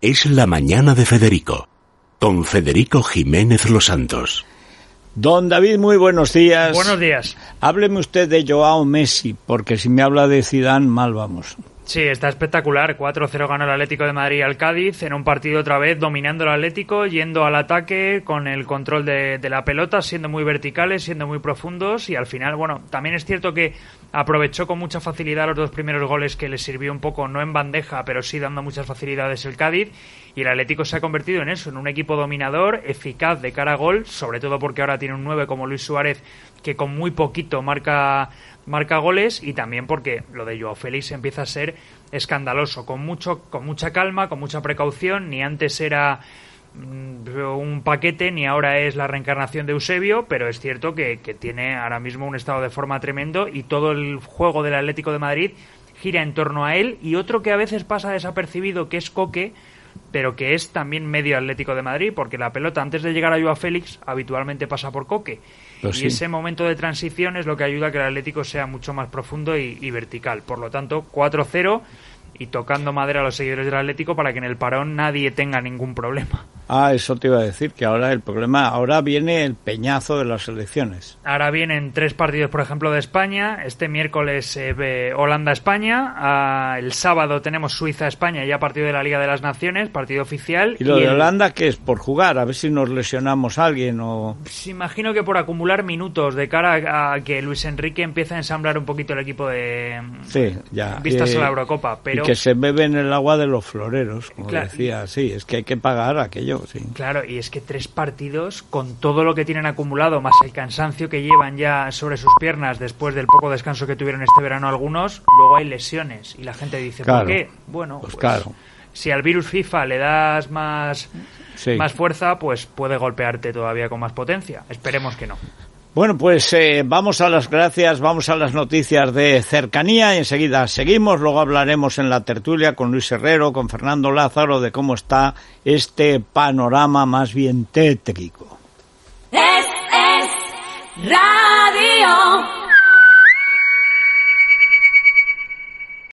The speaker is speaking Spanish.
es La Mañana de Federico, con Federico Jiménez Los Santos. Don David, muy buenos días. Buenos días. Hábleme usted de Joao Messi, porque si me habla de Zidane, mal vamos. Sí, está espectacular. 4-0 ganó el Atlético de Madrid al Cádiz en un partido otra vez dominando el Atlético, yendo al ataque con el control de, la pelota, siendo muy verticales, siendo muy profundos y al final, bueno, también es cierto que aprovechó con mucha facilidad los dos primeros goles que le sirvió un poco, no en bandeja, pero sí dando muchas facilidades el Cádiz y el Atlético se ha convertido en eso, en un equipo dominador, eficaz de cara a gol, sobre todo porque ahora tiene un 9 como Luis Suárez que con muy poquito marca marca goles y también porque lo de Joao Félix empieza a ser escandaloso, con mucho con mucha calma, con mucha precaución, ni antes era mm, un paquete ni ahora es la reencarnación de Eusebio, pero es cierto que, que tiene ahora mismo un estado de forma tremendo y todo el juego del Atlético de Madrid gira en torno a él. Y otro que a veces pasa desapercibido que es Coque pero que es también medio Atlético de Madrid, porque la pelota antes de llegar a Joao Félix habitualmente pasa por Coque. Pues y ese momento de transición es lo que ayuda a que el Atlético sea mucho más profundo y, y vertical. Por lo tanto, 4-0 y tocando madera a los seguidores del Atlético para que en el parón nadie tenga ningún problema. Ah, eso te iba a decir, que ahora el problema, ahora viene el peñazo de las elecciones. Ahora vienen tres partidos, por ejemplo, de España. Este miércoles eh, Holanda-España. Ah, el sábado tenemos Suiza-España, ya partido de la Liga de las Naciones, partido oficial. ¿Y lo de Holanda qué es? ¿Por jugar? A ver si nos lesionamos a alguien o... Pues imagino que por acumular minutos de cara a que Luis Enrique empiece a ensamblar un poquito el equipo de... Sí, ya. Vistas a la Eurocopa, pero... Y que se beben el agua de los floreros, como decía. Sí, es que hay que pagar aquello Claro, y es que tres partidos, con todo lo que tienen acumulado, más el cansancio que llevan ya sobre sus piernas después del poco descanso que tuvieron este verano algunos, luego hay lesiones. Y la gente dice, ¿por qué? Bueno, pues, pues, claro. si al virus FIFA le das más, más fuerza, pues puede golpearte todavía con más potencia. Esperemos que no. Bueno, pues eh, vamos a las gracias, vamos a las noticias de cercanía y enseguida seguimos, luego hablaremos en la tertulia con Luis Herrero, con Fernando Lázaro de cómo está este panorama más bien tétrico. Es,